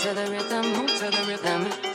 to the rhythm, move to the rhythm.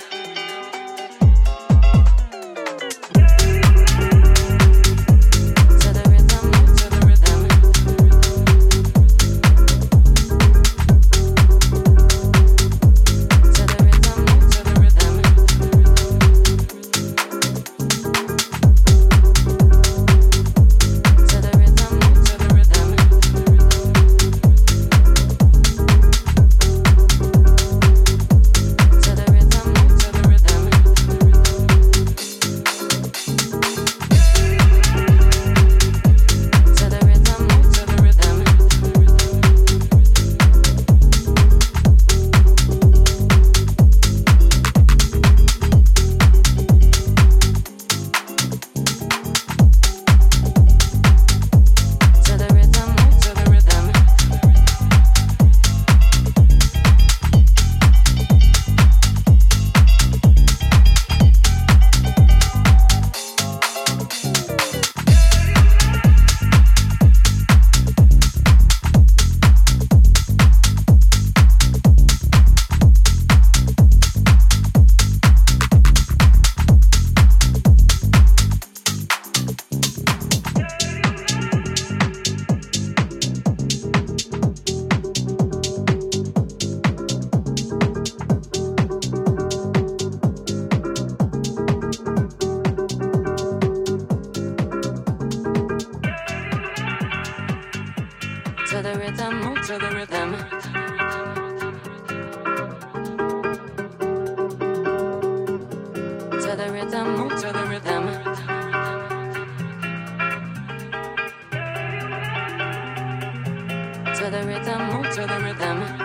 rhythm, move to the rhythm. to the rhythm, move to the rhythm.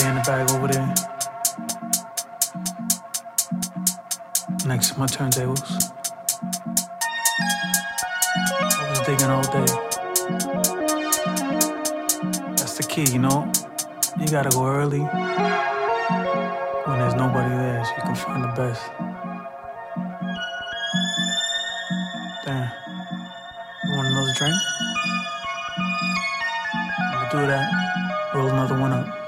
Stay in the bag over there. Next to my turntables. I was digging all day. That's the key, you know? You gotta go early. When there's nobody there, so you can find the best. Damn. You want another drink? I'll do that. Roll another one up.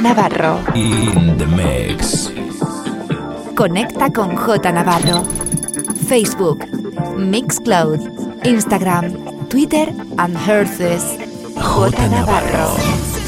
Navarro. In the mix. Conecta con J Navarro. Facebook, Mixcloud, Instagram, Twitter and Herces. J Navarro.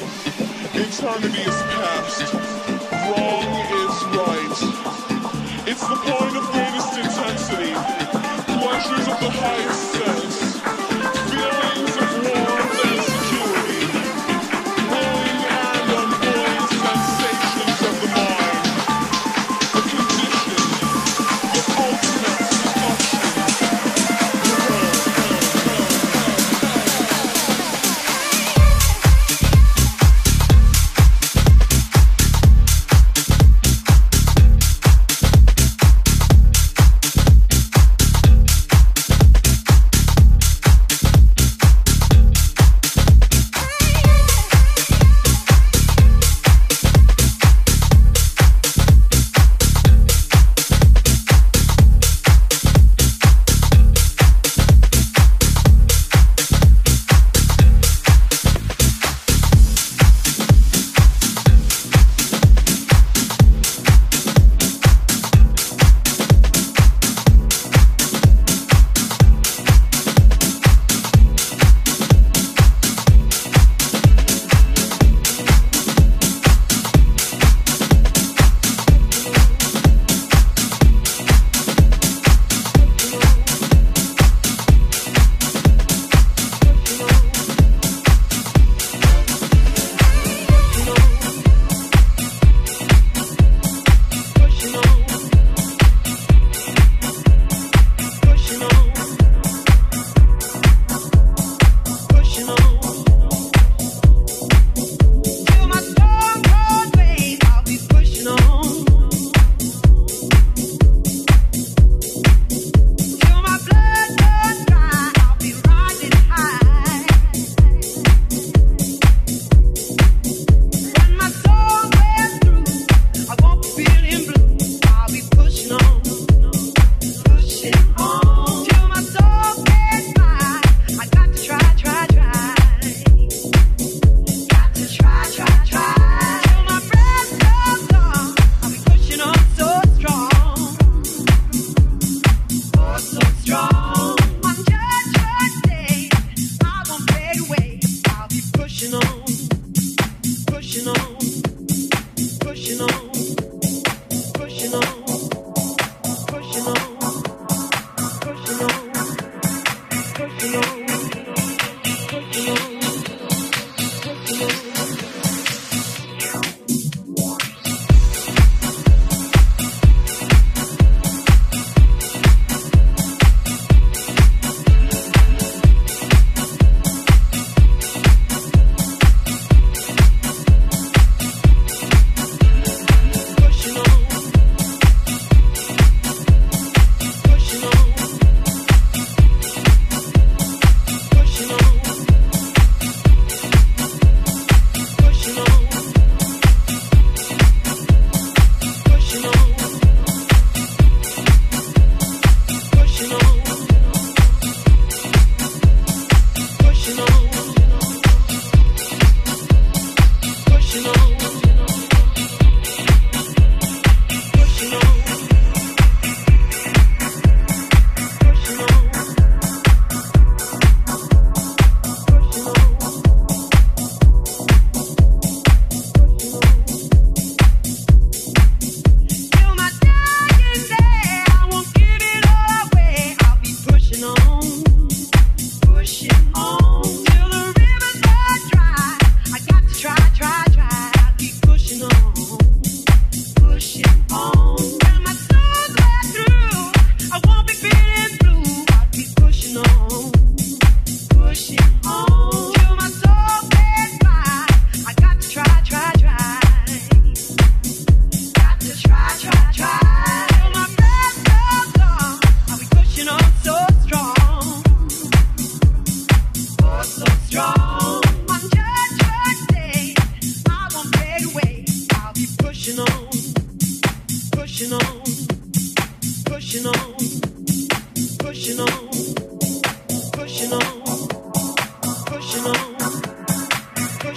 Eternity is past, wrong is right. It's the point of greatest intensity, pleasures of the highest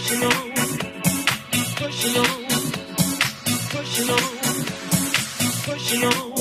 Pushing on,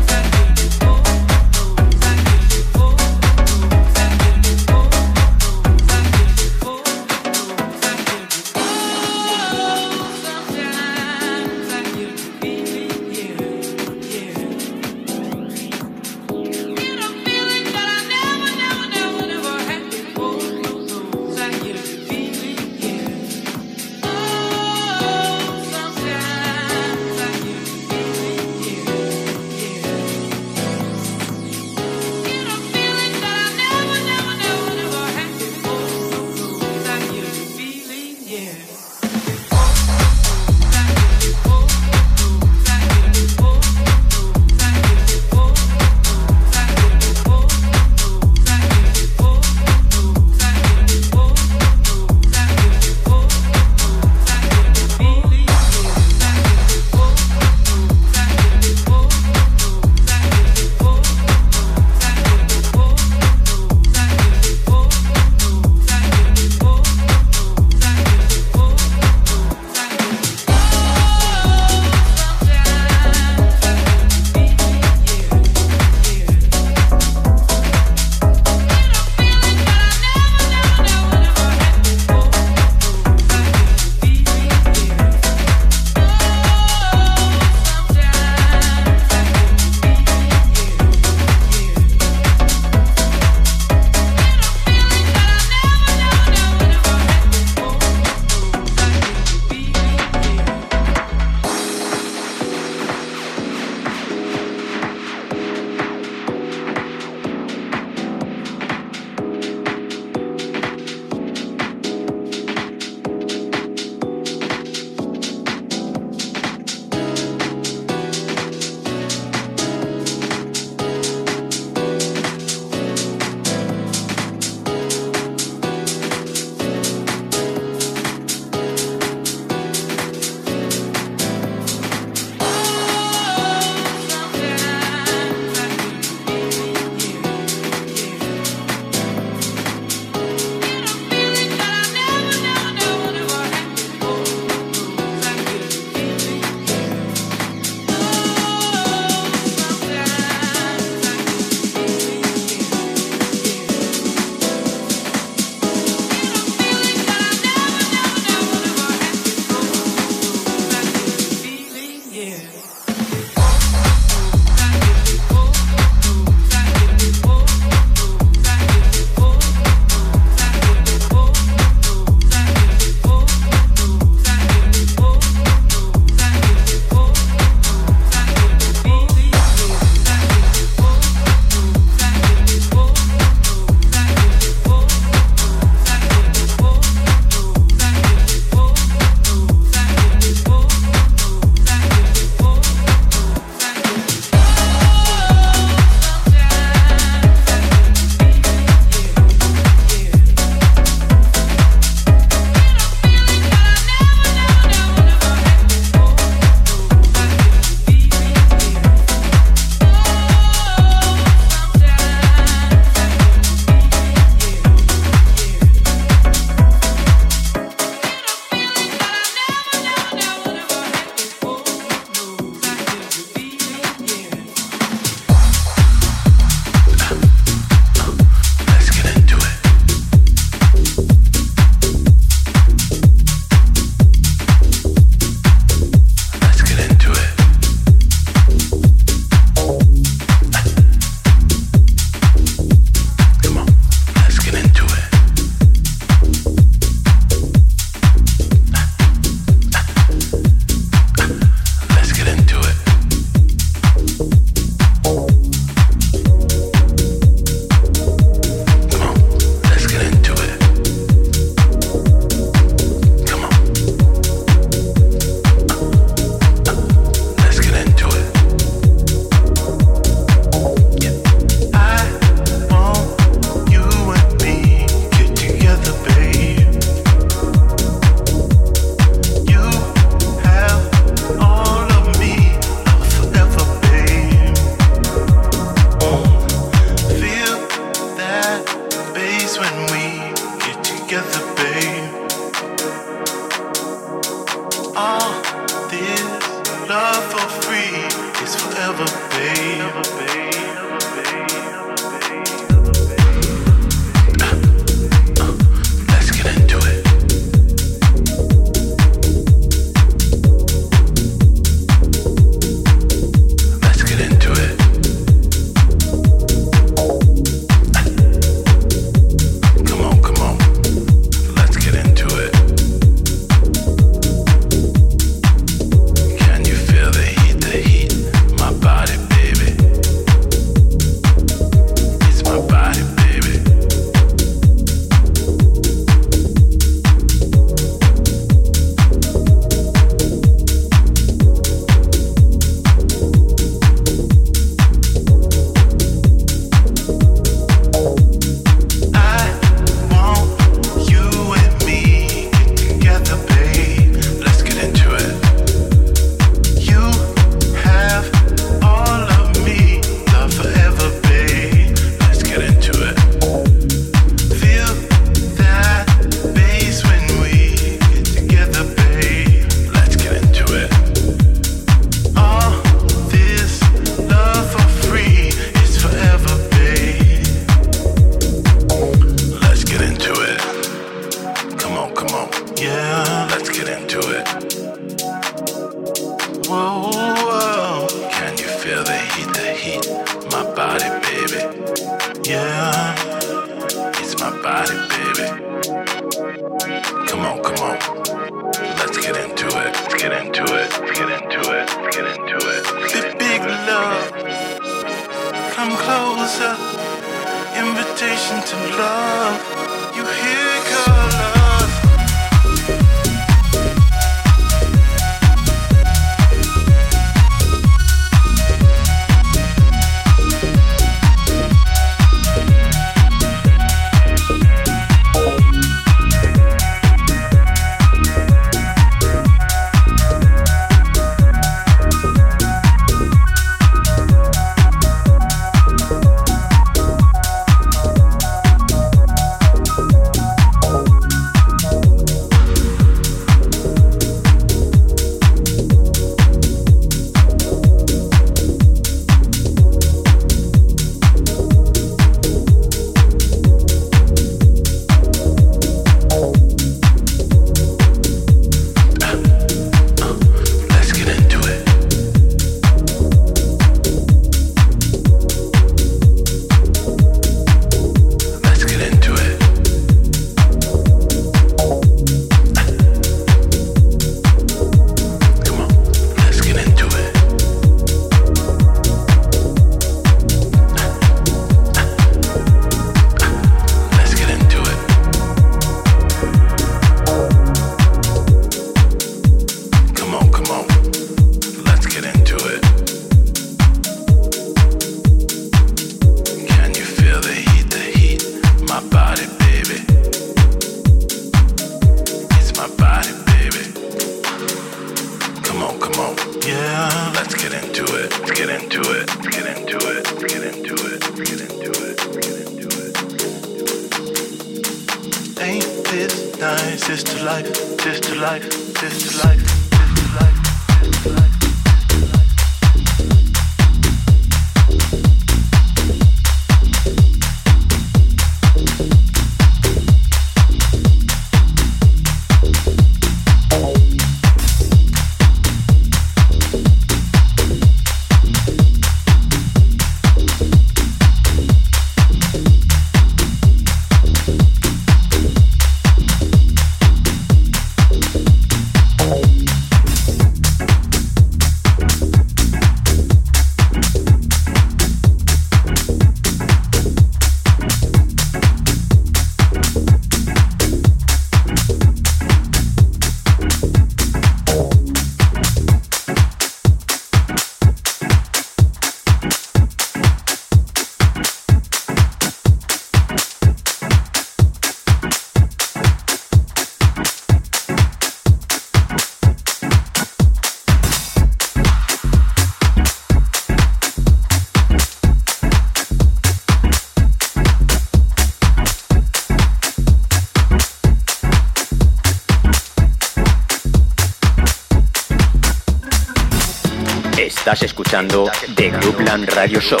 escuchando The Groupland Radio Show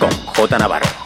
con. J Navarro.